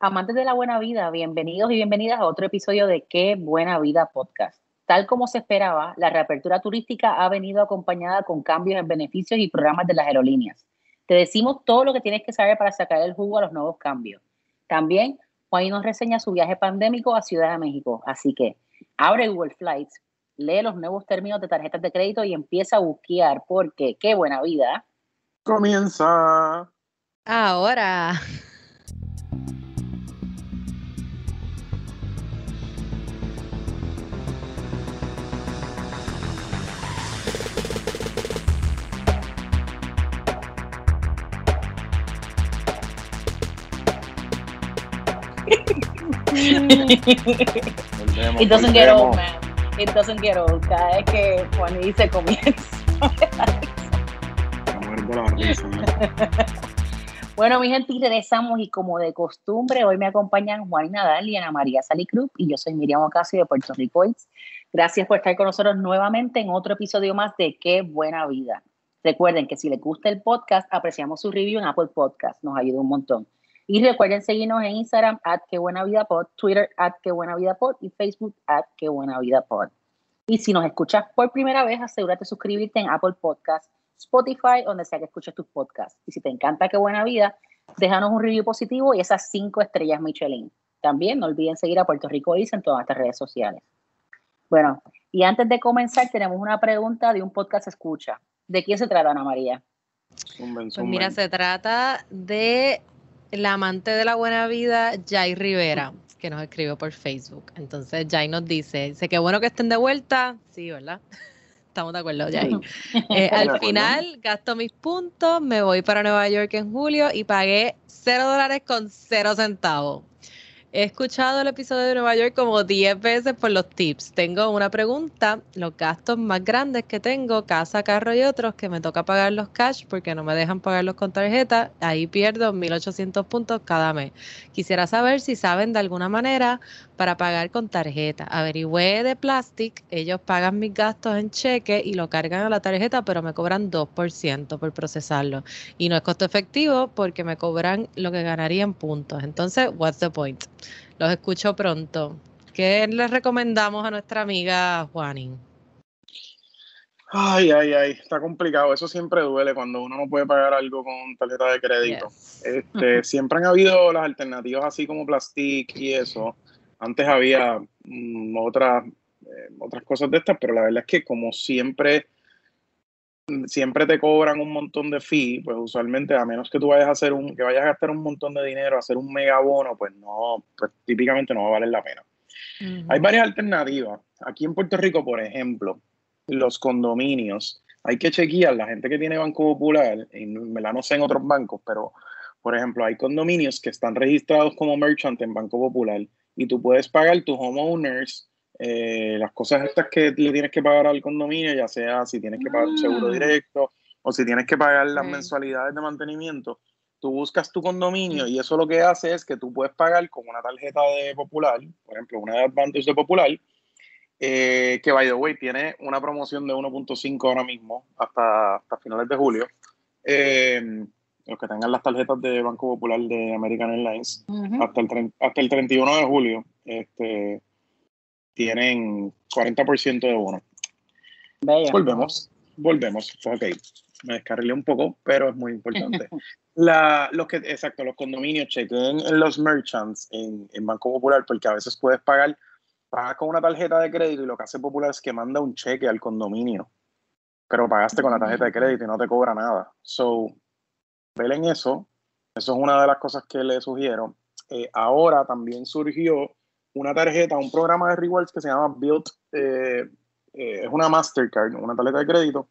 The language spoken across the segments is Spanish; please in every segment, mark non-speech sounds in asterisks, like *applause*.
Amantes de la buena vida, bienvenidos y bienvenidas a otro episodio de Qué Buena Vida Podcast. Tal como se esperaba, la reapertura turística ha venido acompañada con cambios en beneficios y programas de las aerolíneas. Te decimos todo lo que tienes que saber para sacar el jugo a los nuevos cambios. También, Juan nos reseña su viaje pandémico a Ciudad de México. Así que abre Google Flights, lee los nuevos términos de tarjetas de crédito y empieza a busquear porque qué buena vida. Comienza. Ahora. It doesn't get old, man. It doesn't get old. Cada vez que Juan dice comienza. *laughs* bueno, mi gente, regresamos y como de costumbre, hoy me acompañan Juan Nadal y Ana María Salicruz y yo soy Miriam Ocasio de Puerto Rico. Gracias por estar con nosotros nuevamente en otro episodio más de Qué Buena Vida. Recuerden que si les gusta el podcast, apreciamos su review en Apple Podcast, nos ayuda un montón. Y recuerden seguirnos en Instagram, at que buena vida pod, Twitter, at que buena vida pod y Facebook, at que buena vida pod. Y si nos escuchas por primera vez, asegúrate de suscribirte en Apple Podcasts, Spotify, donde sea que escuches tus podcasts. Y si te encanta Qué Buena Vida, déjanos un review positivo y esas cinco estrellas Michelin. También no olviden seguir a Puerto Rico Is en todas estas redes sociales. Bueno, y antes de comenzar, tenemos una pregunta de un podcast escucha. ¿De quién se trata, Ana María? Pues mira, se trata de la amante de la buena vida, Jai Rivera, que nos escribió por Facebook. Entonces, Jai nos dice, dice que bueno que estén de vuelta. Sí, ¿verdad? *laughs* Estamos de acuerdo, Jai. Eh, al final, gasto mis puntos, me voy para Nueva York en julio y pagué cero dólares con cero centavos. He escuchado el episodio de Nueva York como 10 veces por los tips. Tengo una pregunta. Los gastos más grandes que tengo, casa, carro y otros, que me toca pagar los cash porque no me dejan pagarlos con tarjeta, ahí pierdo 1.800 puntos cada mes. Quisiera saber si saben de alguna manera para pagar con tarjeta. Averigüé de Plastic, ellos pagan mis gastos en cheque y lo cargan a la tarjeta, pero me cobran 2% por procesarlo. Y no es costo efectivo porque me cobran lo que ganaría en puntos. Entonces, what's the point? Los escucho pronto. ¿Qué les recomendamos a nuestra amiga Juanín? Ay, ay, ay, está complicado. Eso siempre duele cuando uno no puede pagar algo con tarjeta de crédito. Este, *laughs* siempre han habido las alternativas así como Plastic y eso. Antes había mm, otras, eh, otras cosas de estas, pero la verdad es que como siempre siempre te cobran un montón de fee, pues usualmente a menos que tú vayas a hacer un, que vayas a gastar un montón de dinero, a hacer un mega bono, pues no, pues típicamente no va a valer la pena. Hay varias alternativas. Aquí en Puerto Rico, por ejemplo, los condominios, hay que chequear, la gente que tiene Banco Popular, y me la no sé en otros bancos, pero por ejemplo, hay condominios que están registrados como merchant en Banco Popular y tú puedes pagar tus homeowners eh, las cosas estas que le tienes que pagar al condominio, ya sea si tienes que pagar un seguro mm. directo o si tienes que pagar las mensualidades de mantenimiento, tú buscas tu condominio y eso lo que hace es que tú puedes pagar con una tarjeta de Popular, por ejemplo, una de Advantage de Popular, eh, que by the way tiene una promoción de 1.5 ahora mismo hasta, hasta finales de julio. Eh, los que tengan las tarjetas de Banco Popular de American Airlines hasta, el, hasta el 31 de julio. Este, tienen 40% de bono. Volvemos, volvemos. Ok, me descarrilé un poco, pero es muy importante. *laughs* La, los que, exacto, los condominios, chequen en los merchants en, en, Banco Popular, porque a veces puedes pagar, pagas con una tarjeta de crédito y lo que hace Popular es que manda un cheque al condominio, pero pagaste con la tarjeta de crédito y no te cobra nada. So, en eso. Eso es una de las cosas que le sugiero. Eh, ahora también surgió una tarjeta, un programa de rewards que se llama Build, eh, eh, es una Mastercard, una tarjeta de crédito,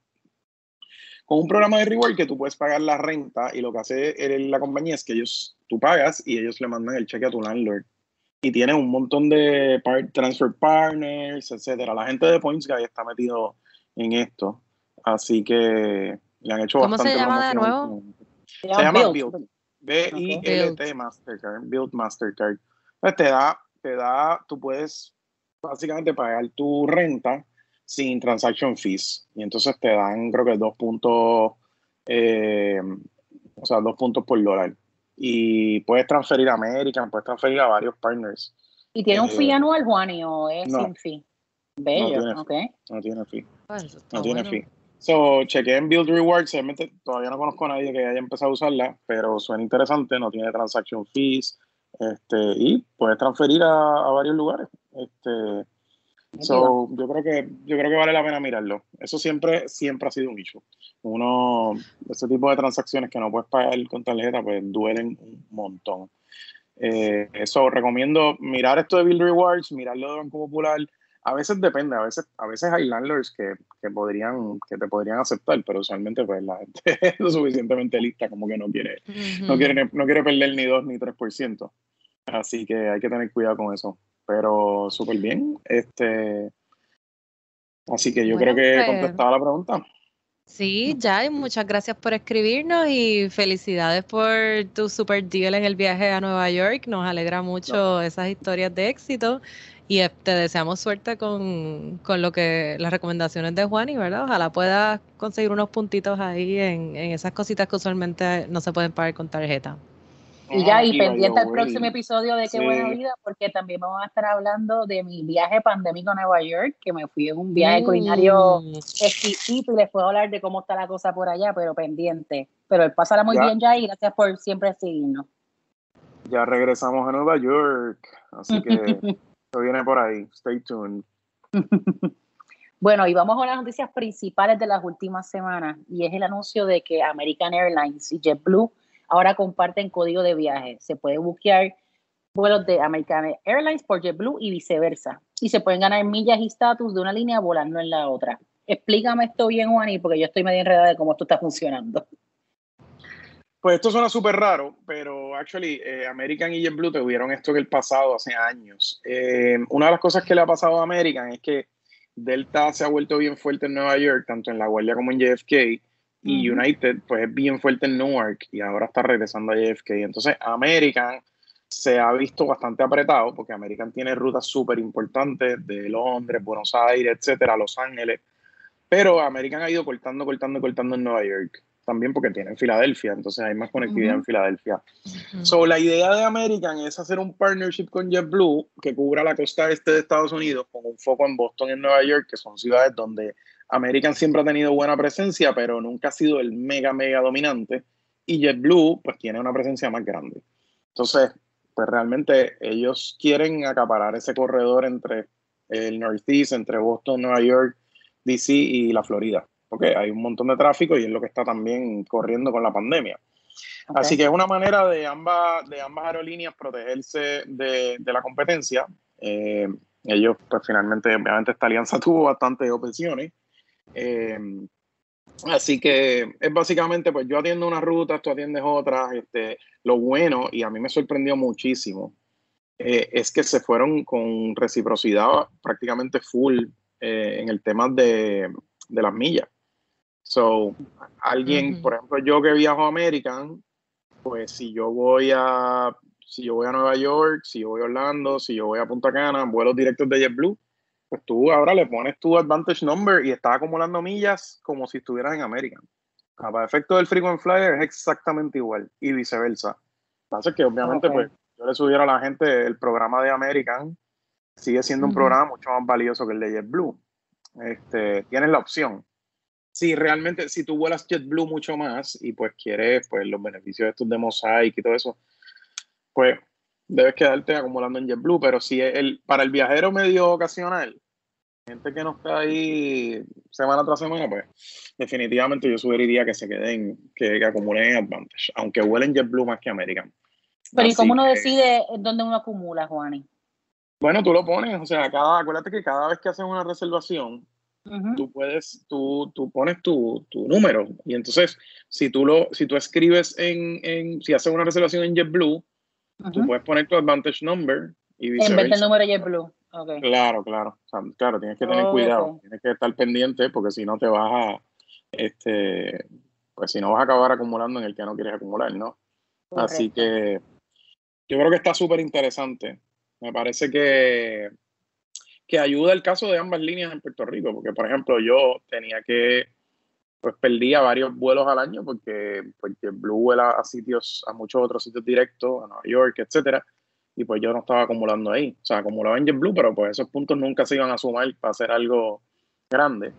con un programa de reward que tú puedes pagar la renta y lo que hace la compañía es que ellos, tú pagas y ellos le mandan el cheque a tu landlord. Y tiene un montón de transfer partners, etcétera. La gente de Points Guy está metido en esto. Así que le han hecho ¿Cómo se llama de nuevo? Se, llama Build. B-I-L-T Mastercard. Build Mastercard. Pues te da te da, tú puedes básicamente pagar tu renta sin transaction fees. Y entonces te dan, creo que dos puntos, eh, o sea, dos puntos por dólar. y puedes transferir a American, puedes transferir a varios partners. ¿Y tiene un fee eh, anual, Juani, o es sin fee? Bello, no tiene, No tiene fee. no tiene fee. So, chequé en Build Rewards, todavía no conozco a nadie que haya empezado a usarla, pero suena interesante, no tiene transaction fees, este, y puedes transferir a, varios lugares. Este, so, yo creo que yo creo que vale la pena mirarlo. Eso siempre siempre ha sido un issue. Uno ese tipo de transacciones que no puedes pagar con tarjeta pues duelen un montón. Eh, eso recomiendo mirar esto de Bill Rewards, mirarlo de Banco Popular. A veces depende, a veces, a veces hay landlords que, que podrían, que te podrían aceptar, pero usualmente pues la gente *laughs* es lo suficientemente lista como que no quiere, no quiere, no quiere perder ni 2 ni 3%. Así que hay que tener cuidado con eso. Pero súper bien. Este, así que yo creo que he pues contestado la pregunta. Sí, ya, y muchas gracias por escribirnos y felicidades por tu super deal en el viaje a Nueva York. Nos alegra mucho esas historias de éxito y eh, te deseamos suerte con, lo que las recomendaciones de Juan y verdad. Ojalá puedas conseguir unos puntitos ahí en, en esas cositas que usualmente no se pueden pagar con tarjeta. Y ya, y pendiente al próximo episodio de Qué Buena Vida, porque también vamos a estar hablando de mi viaje pandémico a Nueva York, que me fui en un viaje culinario mm. exquisito y les puedo hablar de cómo está la cosa por allá, pero pendiente. Pero pásala muy bien ya y gracias por siempre seguirnos. Ya regresamos a Nueva York, así que *laughs* esto viene por ahí. Stay tuned. *laughs* Bueno, y vamos a las noticias principales de las últimas semanas, y es el anuncio de que American Airlines y JetBlue ahora comparten código de viaje. Se puede buquear vuelos de American Airlines por JetBlue y viceversa. Y se pueden ganar millas y estatus de una línea volando en la otra. Explícame esto bien, Juani, porque yo estoy medio enredada de cómo esto está funcionando. Pues esto suena súper raro, pero actually eh, American y JetBlue tuvieron esto en el pasado hace años. Eh, una de las cosas que le ha pasado a American es que Delta se ha vuelto bien fuerte en Nueva York, tanto en la Guardia como en JFK, y United pues es bien fuerte en Newark y ahora está regresando a JFK. Entonces American se ha visto bastante apretado porque American tiene rutas súper importantes de Londres, Buenos Aires, etcétera, Los Ángeles. Pero American ha ido cortando, cortando, cortando en Nueva York. También porque tiene en Filadelfia, entonces hay más conectividad en Filadelfia. So, la idea de American es hacer un partnership con JetBlue que cubra la costa este de Estados Unidos con un foco en Boston y en Nueva York, que son ciudades donde American siempre ha tenido buena presencia, pero nunca ha sido el mega, mega dominante. Y JetBlue, pues tiene una presencia más grande. Entonces, pues realmente ellos quieren acaparar ese corredor entre el Northeast, entre Boston, Nueva York, DC y la Florida. Porque hay un montón de tráfico y es lo que está también corriendo con la pandemia. Así que es una manera de ambas, de ambas aerolíneas protegerse de, la competencia. Eh, ellos, pues finalmente, obviamente esta alianza *laughs* tuvo bastantes opciones eh, así que es básicamente, pues yo atiendo una ruta, tú atiendes otras. Este, lo bueno, y a mí me sorprendió muchísimo, eh, es que se fueron con reciprocidad prácticamente full eh, en el tema de, de, las millas. So, alguien, por ejemplo, yo que viajo a American, pues si yo voy a si yo voy a Nueva York, si yo voy a Orlando, si yo voy a Punta Cana, vuelos directos de JetBlue, pues tú ahora le pones tu advantage number y estás acumulando millas como si estuvieras en American. Para efecto del frequent flyer es exactamente igual y viceversa. Pasa que obviamente pues yo le subiera a la gente el programa de American sigue siendo un programa mucho más valioso que el de JetBlue. Este, tienes la opción. Si realmente, si tú vuelas JetBlue mucho más y pues quieres pues los beneficios de estos de Mosaic y todo eso, pues debes quedarte acumulando en JetBlue, pero si el, para el viajero medio ocasional, gente que no está ahí semana tras semana, pues definitivamente yo sugeriría que se queden, que, acumulen en Advantage, aunque huelen JetBlue más que American. Pero ¿y cómo uno decide dónde uno acumula, Juani? Bueno, tú lo pones, o sea, cada, acuérdate que cada vez que haces una reservación, tú puedes, tú, tú pones tu, tu, número. Y entonces, si tú lo, si tú escribes en, en si haces una reservación en JetBlue, Tú puedes poner tu advantage number y viceversa. En vez del número JetBlue. Okay. Claro, claro. claro, tienes que tener cuidado. Tienes que estar pendiente porque si no te vas a, este, pues si no vas a acabar acumulando en el que no quieres acumular, ¿no? Así que yo creo que está súper interesante. Me parece que, que ayuda el caso de ambas líneas en Puerto Rico, porque por ejemplo yo tenía que pues perdía varios vuelos al año porque, porque Blue vuela a sitios, a muchos otros sitios directos, a Nueva York, etcétera, y pues yo no estaba acumulando ahí. O sea, acumulaba en JetBlue, pero pues esos puntos nunca se iban a sumar para hacer algo grande.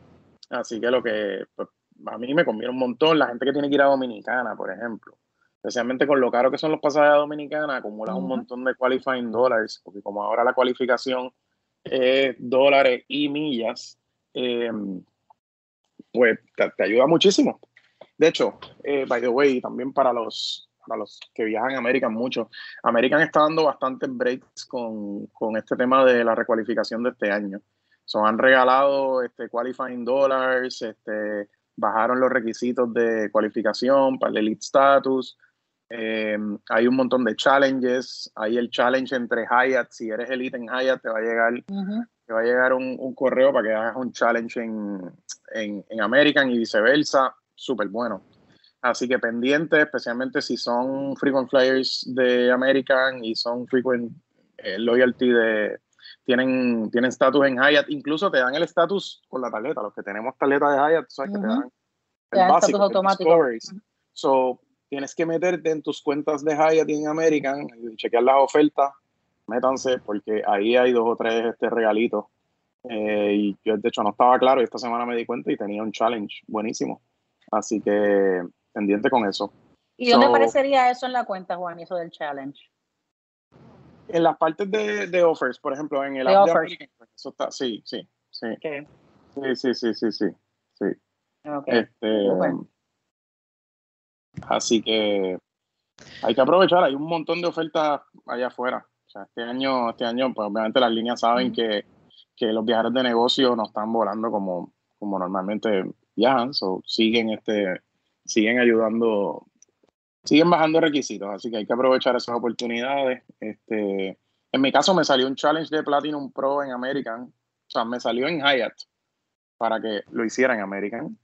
Así que lo que pues, a mí me conviene un montón, la gente que tiene que ir a Dominicana, por ejemplo, especialmente con lo caro que son los pasajes a Dominicana, acumulas un montón de qualifying dollars, porque como ahora la cualificación es dólares y millas, eh, pues te, ayuda muchísimo. De hecho, eh, by the way, también para los, para los que viajan a American mucho, American está dando bastantes breaks con, con este tema de la recualificación de este año. So, han regalado este, qualifying dollars, este, bajaron los requisitos de cualificación para el elite status. Eh, hay un montón de challenges. Hay el challenge entre Hyatt. Si eres elite en Hyatt, te va a llegar te va a llegar un, correo para que hagas un challenge en, en, American y viceversa. Súper bueno. Así que pendiente, especialmente si son frequent flyers de American y son frequent eh, loyalty de. Tienen tienen estatus en Hyatt, incluso te dan el estatus con la tarjeta. Los que tenemos tarjeta de Hyatt, sabes que te dan el básico, automático. So, tienes que meterte en tus cuentas de Hyatt y en American chequear las ofertas métanse porque ahí hay dos o tres este, regalitos. Eh, y yo de hecho no estaba claro y esta semana me di cuenta y tenía un challenge buenísimo. Así que pendiente con eso. ¿Y dónde aparecería eso en la cuenta, Juan, eso del challenge? En las partes de, de offers, por ejemplo, en el app de eso está, sí, sí, sí. Sí, sí, sí, sí, sí, sí. Este, así que hay que aprovechar, hay un montón de ofertas allá afuera. O sea, este año, este año, pues obviamente las líneas saben que, que los viajeros de negocio no están volando como, como normalmente viajan, o siguen este, siguen ayudando, siguen bajando requisitos, así que hay que aprovechar esas oportunidades. Este, en mi caso me salió un challenge de Platinum Pro en American, o sea, me salió en Hyatt para que lo hiciera en American.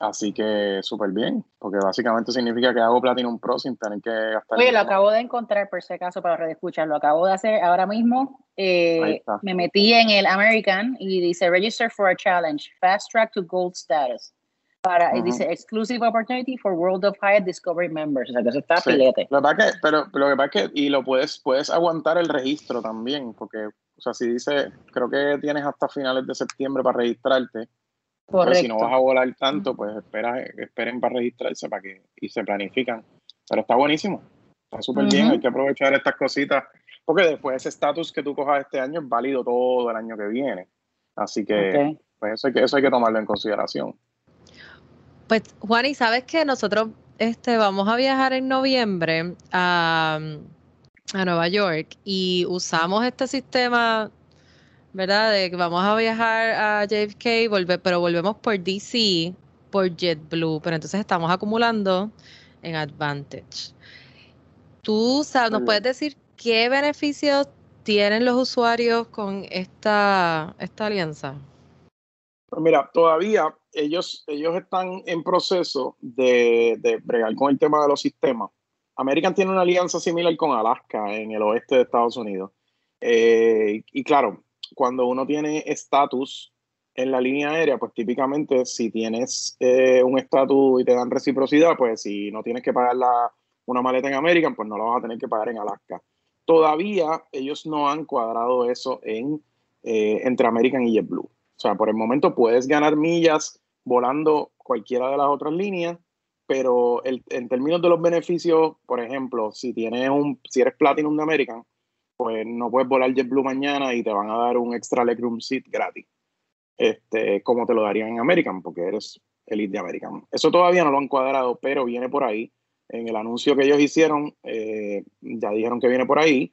Así que súper bien, porque básicamente significa que hago Platinum Pro sin tener que gastar. Oye, lo acabo de encontrar por si acaso para redescuchar, lo acabo de hacer ahora mismo. Eh, me metí en el American y dice Register for a Challenge, Fast Track to Gold Status. Para, y dice Exclusive Opportunity for World of Hyatt Discovery Members. O sea, que eso está filete. Lo que que, pero, lo que pasa es que, y lo puedes, puedes aguantar el registro también, porque, o sea, si dice, creo que tienes hasta finales de septiembre para registrarte si no vas a volar tanto, pues espera, esperen para registrarse para que y se planifican. Pero está buenísimo, está súper bien, hay que aprovechar estas cositas, porque después ese estatus que tú cojas este año es válido todo el año que viene. Así que pues eso, hay que eso hay que tomarlo en consideración. Pues Juan, y sabes que nosotros este, vamos a viajar en noviembre a, a Nueva York y usamos este sistema ¿verdad? De que vamos a viajar a JFK, volver, pero volvemos por DC, por JetBlue, pero entonces estamos acumulando en Advantage. ¿Tú sabes, nos puedes decir qué beneficios tienen los usuarios con esta, esta alianza? Pues mira, todavía ellos, ellos están en proceso de, de bregar con el tema de los sistemas. American tiene una alianza similar con Alaska en el oeste de Estados Unidos. Eh, y claro, cuando uno tiene estatus en la línea aérea, pues típicamente si tienes eh, un estatus y te dan reciprocidad, pues si no tienes que pagar la, una maleta en American, pues no la vas a tener que pagar en Alaska. Todavía ellos no han cuadrado eso en, eh, entre American y JetBlue. O sea, por el momento puedes ganar millas volando cualquiera de las otras líneas, pero en términos de los beneficios, por ejemplo, si tienes un, si eres Platinum de American, pues no puedes volar JetBlue mañana y te van a dar un extra legroom seat gratis, este, como te lo darían en American, porque eres elite de American. Eso todavía no lo han cuadrado, pero viene por ahí. En el anuncio que ellos hicieron, eh, ya dijeron que viene por ahí.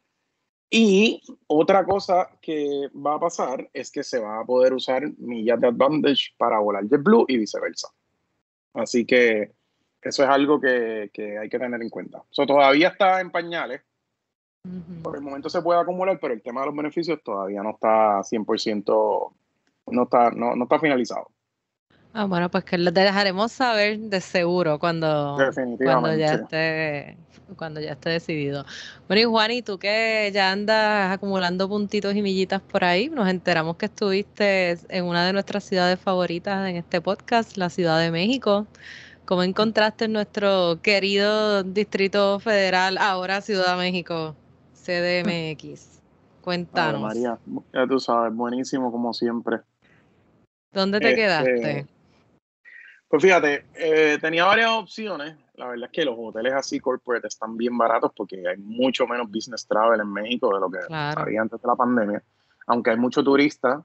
Y otra cosa que va a pasar es que se va a poder usar millas de Advantage para volar JetBlue y viceversa. Así que eso es algo que, que hay que tener en cuenta. Eso todavía está en pañales, por el momento se puede acumular, pero el tema de los beneficios todavía no está 100%, no está, no, no está finalizado. Ah, bueno, pues que les dejaremos saber de seguro cuando, cuando ya esté cuando ya esté decidido. Bueno, y Juan, y tú que ya andas acumulando puntitos y millitas por ahí, nos enteramos que estuviste en una de nuestras ciudades favoritas en este podcast, la Ciudad de México. ¿Cómo encontraste nuestro querido Distrito Federal, ahora Ciudad de México, CDMX? Cuéntanos. María, ya tú sabes, buenísimo como siempre. ¿Dónde te este, quedaste? Pues fíjate, eh, tenía varias opciones. La verdad es que los hoteles así corporate están bien baratos porque hay mucho menos business travel en México de lo que había antes de la pandemia. Aunque hay muchos turistas,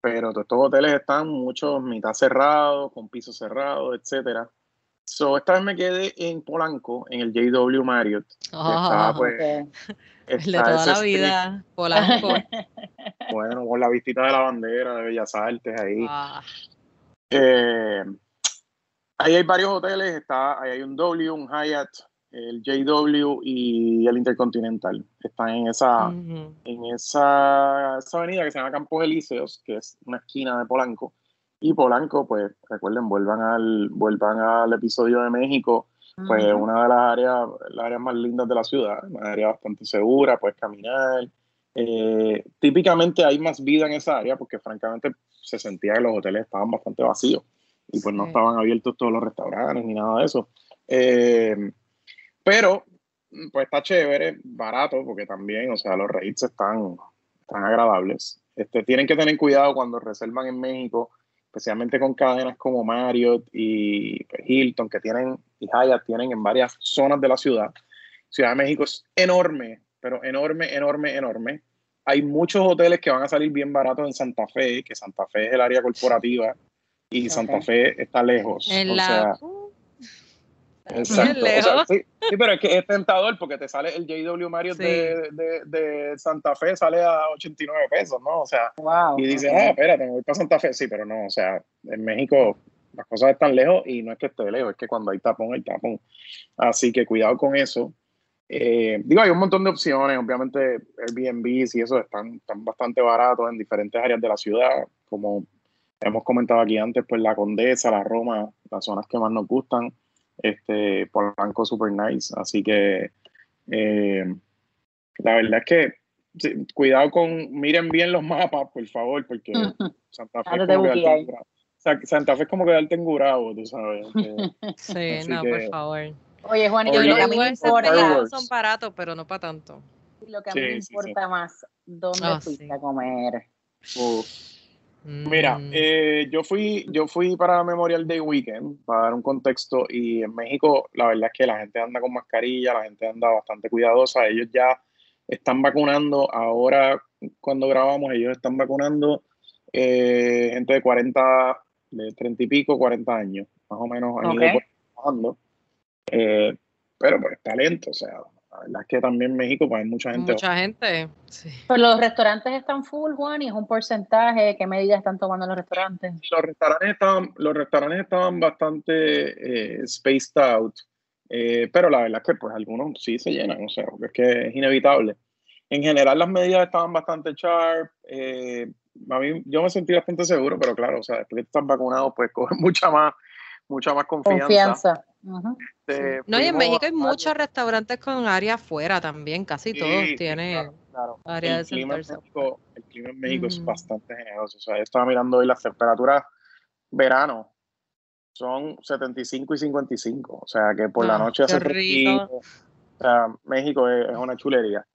pero todos estos hoteles están muchos mitad cerrados, con pisos cerrados, etcétera. So, esta vez me quedé en Polanco, en el JW Marriott. Oh, pues, el de toda la vida, Polanco. *laughs* bueno, con la visita de la bandera de Bellas Artes ahí. Ah. Eh, Ahí hay varios hoteles, está, ahí hay un W, un Hyatt, el JW y el Intercontinental. Están en esa, en esa, avenida que se llama Campos Elíseos, que es una esquina de Polanco. Y Polanco, pues recuerden, vuelvan al, vuelvan al episodio de México, pues una de las áreas, las áreas más lindas de la ciudad, una área bastante segura, puedes caminar. Eh, típicamente hay más vida en esa área porque francamente se sentía que los hoteles estaban bastante vacíos y pues no estaban abiertos todos los restaurantes ni nada de eso. Eh, pero, pues está chévere, barato, porque también, o sea, los rates están, están agradables. Este, tienen que tener cuidado cuando reservan en México, especialmente con cadenas como Marriott y pues, Hilton, que tienen, y Hyatt tienen en varias zonas de la ciudad. Ciudad de México es enorme, pero enorme, enorme, enorme. Hay muchos hoteles que van a salir bien baratos en Santa Fe, que Santa Fe es el área corporativa y Santa Fe está lejos. En la... exacto. *laughs* sí, pero es que es tentador porque te sale el JW Mario de, de, Santa Fe, sale a 89 pesos, ¿no? O sea, y dices, ah, espérate, me voy para Santa Fe. Sí, pero no, o sea, en México las cosas están lejos y no es que esté lejos, es que cuando hay tapón, hay tapón. Así que cuidado con eso. Eh, digo, hay un montón de opciones, obviamente Airbnb y eso están, están bastante baratos en diferentes áreas de la ciudad, como hemos comentado aquí antes, pues la Condesa, la Roma, las zonas que más nos gustan, este, Polanco super nice, así que eh, la verdad es que cuidado con, miren bien los mapas, por favor, porque *laughs* Santa Fe, quedarte, Santa Fe es como quedarte engurado, tú sabes. *laughs* sí, no, por favor. Oye, Juan, y lo que a mí me importa son baratos, pero no para tanto. Lo que a mí me importa más, ¿dónde oh, fuiste a comer? Mira, mm. eh, yo fui yo fui para Memorial Day Weekend, para dar un contexto, y en México la verdad es que la gente anda con mascarilla, la gente anda bastante cuidadosa, ellos ya están vacunando, ahora cuando grabamos ellos están vacunando eh, gente de 40, de 30 y pico, 40 años, más o menos, han ido trabajando, eh, pero pues talento, o sea, la verdad es que también en México pues hay mucha gente. Mucha gente, sí. Pues los restaurantes están full, Juan, y es un porcentaje. ¿Qué medidas están tomando los restaurantes? Los restaurantes estaban, los restaurantes estaban bastante eh, spaced out, eh, pero la verdad es que pues algunos sí se llenan, o sea, porque es que es inevitable. En general las medidas estaban bastante sharp. Eh, a mí, yo me sentí bastante seguro, pero claro, o sea, después que estás vacunado, pues *laughs* coges mucha más, mucha más confianza. Confianza. Este, no, y en México hay muchos restaurantes con área afuera también, casi todos tienen área el de clima México, El clima en México es bastante generoso. O sea, yo estaba mirando hoy las temperaturas verano, son 75 y 55. O sea, que por la ah, noche hace frío. O sea, México es, una chulería.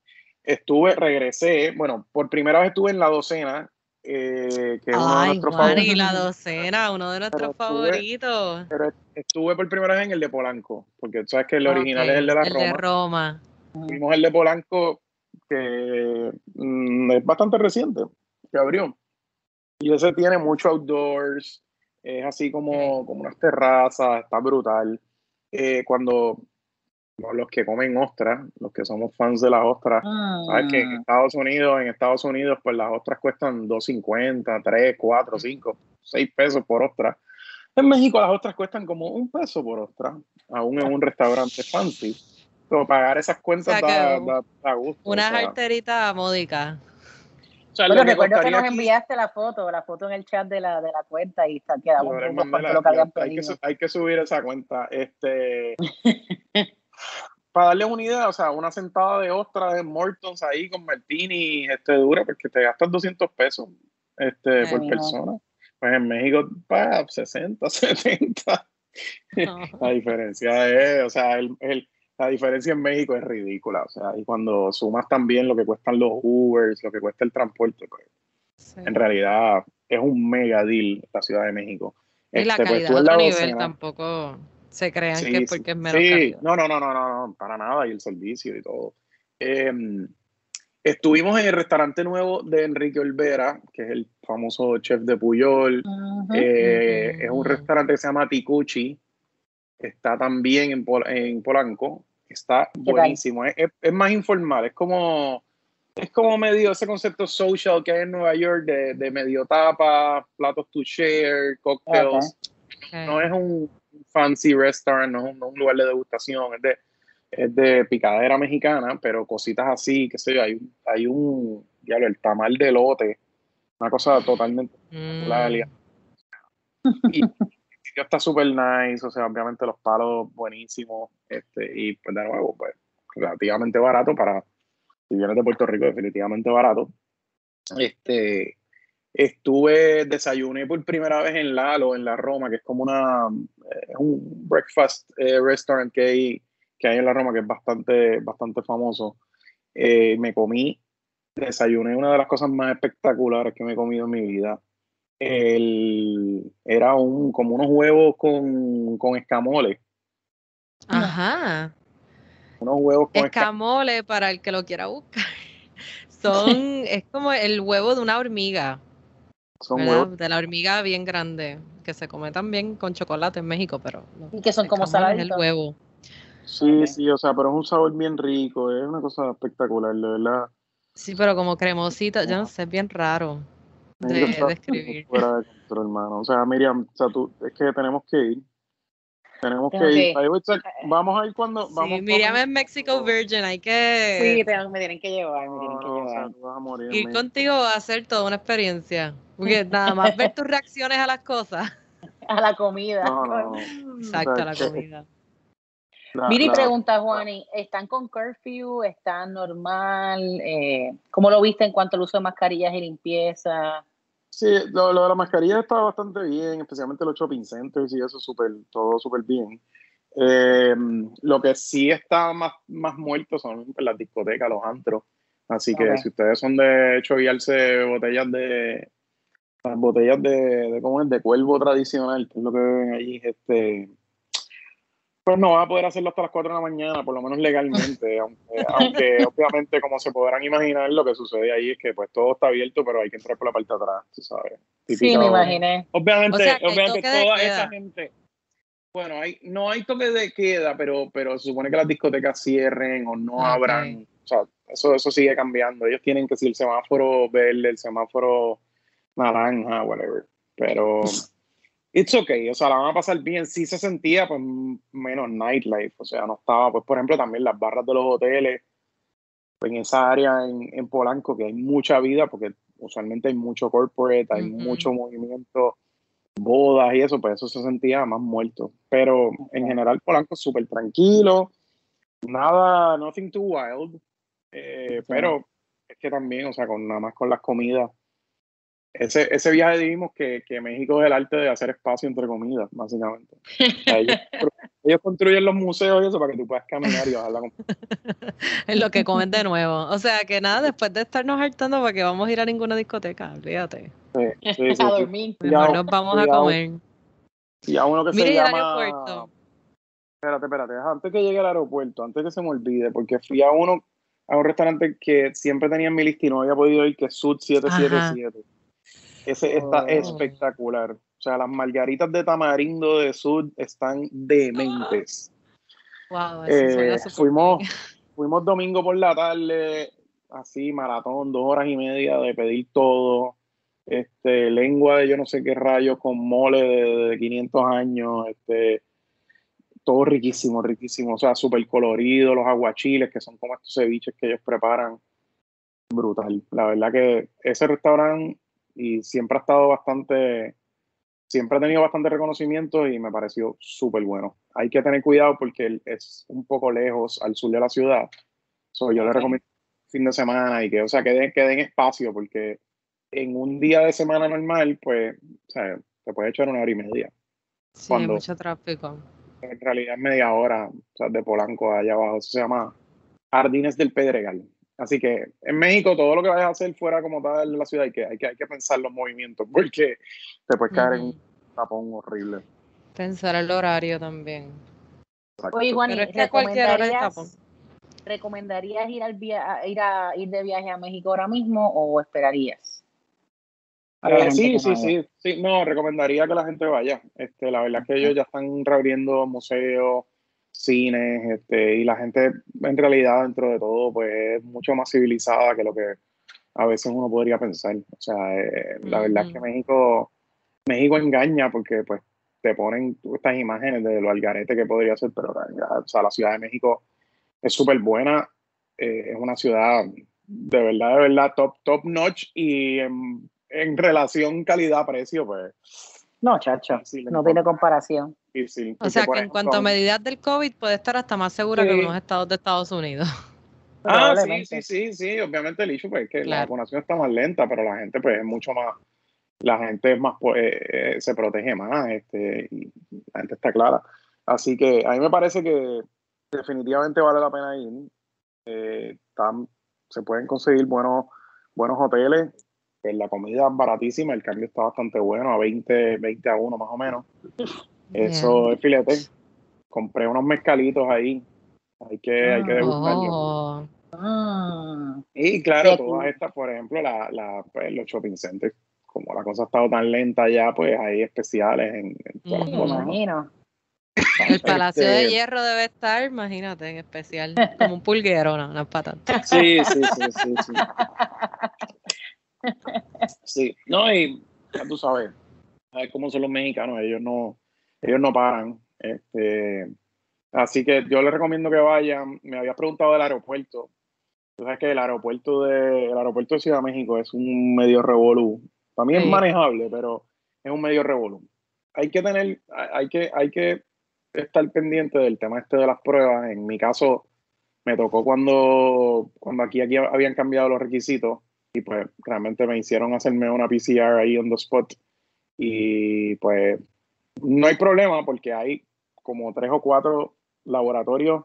Estuve, regresé, bueno, por primera vez estuve en la docena, eh, que es uno de nuestros favoritos. la docena, uno de nuestros favoritos. Pero estuve por primera vez en el de Polanco, porque tú sabes que el original es el de la el Roma. De Roma. Vimos el de Polanco, que mm, es bastante reciente, que abrió. Y ese tiene mucho outdoors, es así como, como unas terrazas, está brutal. Eh, cuando los que comen ostras, los que somos fans de las ostras, sabes que en ah. Estados Unidos, en Estados Unidos, pues las ostras cuestan 2.50, 3, 4, 5, 6 pesos por ostra. En México las ostras cuestan como un peso por ostra, aún en un restaurante fancy. Pero pagar esas cuentas da, gusto. Una o módica. Bueno, recuerdo que nos enviaste la foto, la foto en el chat de la, de la cuenta y está, quedamos un poco lo que habían pedido. Hay que, hay que subir esa cuenta. Este, *laughs* para darles una idea, o sea, una sentada de ostras de Mortons ahí con Martini, este, dura porque te gastas 200 pesos este, por persona. Pues en México, para 60, 70. La diferencia es, o sea, el, el, la diferencia en México es ridícula. O sea, y cuando sumas también lo que cuestan los Ubers, lo que cuesta el transporte, pues en realidad es un mega deal la Ciudad de México. Y la este, pues, calidad a nivel tampoco se crean que porque es menos Sí, no, no, no, no, no, para nada, y el servicio y todo. Em, estuvimos en el restaurante nuevo de Enrique Olvera, que es el famoso chef de Puyol. Eh, es un restaurante que se llama Ticuchi. Está también en, en Polanco. Está buenísimo. Es, es, más informal, es como, es como medio ese concepto social que hay en Nueva York de, de medio tapa, platos to share, cocktails. No es un fancy restaurant, no, es un lugar de degustación, es de, es de picadera mexicana, pero cositas así, qué sé yo, hay, hay un, ya el tamal de lote, una cosa totalmente mm. Y, está súper nice, o sea, obviamente los palos buenísimos, este, y pues de nuevo, pues relativamente barato para, si vienes de Puerto Rico, definitivamente barato. Este, estuve, desayuné por primera vez en Lalo, en la Roma, que es como una, eh, un breakfast eh, restaurant que hay, que hay en la Roma, que es bastante, bastante famoso. Eh, me comí, desayuné una de las cosas más espectaculares que me he comido en mi vida el, era un, como unos huevos con, con escamoles. Ajá. Unos huevos con escamoles, para el que lo quiera buscar. *laughs* Son, es como el huevo de una hormiga. Son. De la hormiga bien grande, que se come también con chocolate en México, pero. y que son como saladitos. el huevo. Sí, sí, o sea, pero es un sabor bien rico, es una cosa espectacular, de verdad. Sí, pero como cremosito, yo no sé, es bien raro de, describir. Fuera de control, hermano. O sea, Miriam, o sea, tú, es que tenemos que ir. Tenemos que ir. vamos a ir cuando. Vamos, sí, Miriam es Mexico Virgin, hay que. Sí, me tienen que llevar, me tienen que llevar. vas a morir, ir contigo va a ser toda una experiencia. Porque nada más ver tus reacciones a las cosas. *laughs* *laughs* A la comida. *laughs* Exacto, a la comida. Miri pregunta, Juani, ¿están con curfew? ¿Están normal? Eh, ¿Cómo lo viste en cuanto al uso de mascarillas y limpieza? Sí, lo, de la mascarilla está bastante bien, especialmente los shopping centers y eso súper, todo súper bien. Eh, lo que sí está más, más muerto son las discotecas, los antros. Así que si ustedes son de hecho guiarse botellas de las botellas de, de, ¿cómo es? de cuervo tradicional, que es lo que ven allí, este pues no va a poder hacerlo hasta las 4 de la mañana, por lo menos legalmente, *laughs* aunque, obviamente como se podrán imaginar lo que sucede ahí es que pues todo está abierto, pero hay que entrar por la parte de atrás, tú sabes. sí, me imaginé. Obviamente, obviamente toda esa gente, bueno, hay, no hay toque de queda, pero, pero se supone que las discotecas cierren o no abran, o sea, eso, eso sigue cambiando. Ellos tienen que si el semáforo verde, el semáforo naranja, whatever, pero it's okay, o sea, la van a pasar bien. Sí se sentía, pues, menos nightlife, o sea, no estaba, pues, por ejemplo, también las barras de los hoteles, pues, en esa área en, en Polanco, que hay mucha vida, porque usualmente hay mucho corporate, hay mucho movimiento, bodas y eso, pues eso se sentía más muerto. Pero en general, Polanco súper tranquilo, nada, nothing too wild, eh, pero es que también, o sea, con nada más con las comidas ese, ese viaje dijimos que, que, México es el arte de hacer espacio entre comidas, básicamente. *laughs* ellos, construyen los museos y eso para que tú puedas caminar y bajar con... *laughs* Es lo que comen de nuevo. O sea que nada, después de estarnos hartando para que vamos a ir a ninguna discoteca, olvídate. Sí, sí, sí, *laughs* a dormir. Mejor nos vamos a comer. Y a uno que se llama... aeropuerto. Espérate, espérate, antes que llegue al aeropuerto, antes que se me olvide, porque fui a uno, a un restaurante que siempre tenía en mi lista y no había podido ir, que es Sud 777. Ese está oh. espectacular. O sea, las margaritas de tamarindo de Sud están dementes. Wow, eh, fuimos, *laughs* fuimos domingo por la tarde, así, maratón, dos horas y media de pedir todo. Este, lengua de yo no sé qué rayos con mole de, 500 años, este, todo riquísimo, riquísimo, o sea, súper colorido, los aguachiles, que son como estos ceviches que ellos preparan, brutal. La verdad que ese restaurante y siempre ha estado bastante, siempre ha tenido bastante reconocimiento y me pareció súper bueno. Hay que tener cuidado porque es un poco lejos al sur de la ciudad. So, yo le recomiendo fin de semana y que, o sea, que den, que den espacio porque en un día de semana normal, pues, o sea, te puede echar una hora y media. Sí, mucho tráfico. En realidad es media hora, o sea, de Polanco allá abajo. Eso se llama Jardines del Pedregal. Así que en México todo lo que vayas a hacer fuera como tal de la ciudad hay que, hay que, hay que pensar los movimientos porque te puedes caer en un tapón horrible. Pensar el horario también. Oye, Juan, ¿recomendarías, ¿recomendarías ir, al ir, a, ir de viaje a México ahora mismo o esperarías? Eh, sí, sí, sí, sí, no, recomendaría que la gente vaya. Este, la verdad es que ellos ya están reabriendo museos, cines, este, y la gente en realidad dentro de todo pues es mucho más civilizada que lo que a veces uno podría pensar. O sea, eh, la verdad es que México, México engaña porque pues te ponen estas imágenes de lo algarete que podría ser, pero o sea, la Ciudad de México es súper buena, eh, es una ciudad de verdad, de verdad top, top notch y en en relación calidad-precio, pues. No, chacho, no tiene comparación. O sea que en cuanto a medidas del COVID puede estar hasta más segura que unos estados de Estados Unidos. *laughs* Ah, sí, sí, sí, sí, obviamente el hecho pues, es que la vacunación está más lenta, pero la gente pues es mucho más, la gente es más, pues, eh, se protege más, este, y la gente está clara. Así que a mí me parece que definitivamente vale la pena ir. Eh, se pueden conseguir buenos, buenos hoteles, pues la comida es baratísima, el cambio está bastante bueno, a 20, 20 a 1 más o menos. *laughs* Eso es filete. Compré unos mezcalitos ahí. Hay que, hay que degustarlos. Oh. Ah. Y claro, todas estas, por ejemplo, la, la, pues, los shopping centers, como la cosa ha estado tan lenta ya, pues hay especiales en, todas las cosas. Imagino. El Palacio de este, Hierro debe estar, imagínate, en especial, como un pulguero, no, no es para tanto. Sí, sí, sí, sí, sí. Sí, *laughs* no, y ya tú sabes, a cómo son los mexicanos, ellos no, ellos no paran. Este, así que yo les recomiendo que vayan. Me habías preguntado del aeropuerto. Tú sabes que el aeropuerto de, el aeropuerto de Ciudad de México es un medio revolú. También es manejable, pero es un medio revolú. Hay que tener, hay que, hay que estar pendiente del tema este de las pruebas. En mi caso, me tocó cuando, cuando aquí, aquí habían cambiado los requisitos y pues realmente me hicieron hacerme una PCR ahí on the spot y pues no hay problema porque hay como tres o cuatro laboratorios,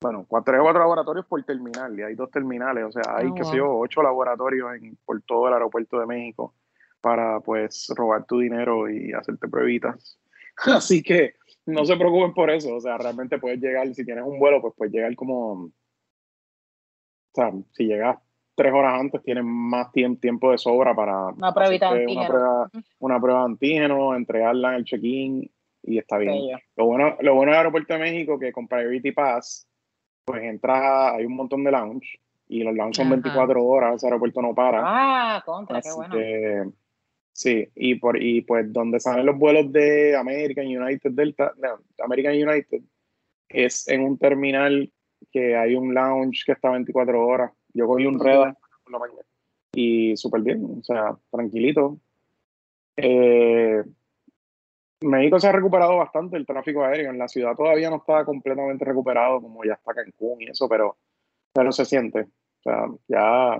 bueno, tres o cuatro laboratorios por terminal y hay dos terminales, o sea, hay, que sé yo, ocho laboratorios en, por todo el aeropuerto de México para pues robar tu dinero y hacerte pruebitas. *laughs* Así que no se preocupen por eso, o sea, realmente puedes llegar, si tienes un vuelo, pues puedes llegar como, o sea, si llegas tres horas antes tienen más tiempo de sobra para una prueba, una prueba, una prueba de antígeno, entregarla en el check-in y está bien. Lo bueno, lo bueno del aeropuerto de México que con Priority Pass, pues entras, hay un montón de lounge y los lounge son 24 horas, ese aeropuerto no para. Ah, contra, qué bueno. sí, y por y pues donde salen los vuelos de American United Delta, no, American United es en un terminal que hay un lounge que está 24 horas yo cogí un red por la mañana y súper bien, o sea, tranquilito. Eh, México se ha recuperado bastante el tráfico aéreo. En la ciudad todavía no está completamente recuperado, como ya está Cancún y eso, pero, pero se siente. O sea, ya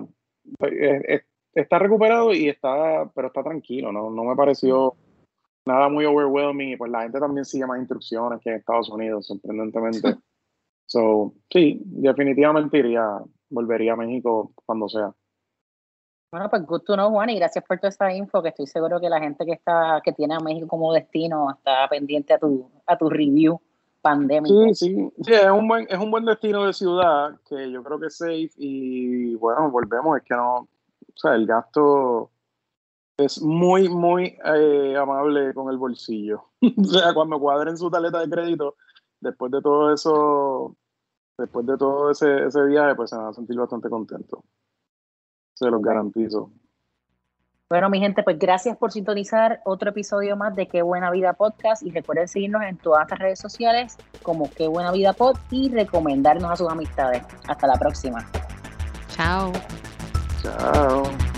está recuperado y está, pero está tranquilo, ¿no? No me pareció nada muy overwhelming y pues la gente también sigue más instrucciones que en Estados Unidos, sorprendentemente. *laughs* So, sí, definitivamente iría, volvería a México cuando sea. Bueno, pues gusto, ¿no, Juan? Y gracias por toda esta info, que estoy seguro que la gente que está, que tiene a México como destino está pendiente a tu, a tu review pandémico. Sí, sí, sí, es un buen, es un buen destino de ciudad que yo creo que es safe y bueno, volvemos, es que no, o sea, el gasto es muy, muy eh, amable con el bolsillo. *laughs* o sea, cuando cuadren su tarjeta de crédito, después de todo eso, después de todo ese, ese viaje, pues se van a sentir bastante contento. Se los garantizo. Bueno, mi gente, pues gracias por sintonizar otro episodio más de Qué Buena Vida Podcast y recuerden seguirnos en todas las redes sociales como Qué Buena Vida Pod y recomendarnos a sus amistades. Hasta la próxima. Chao. Chao.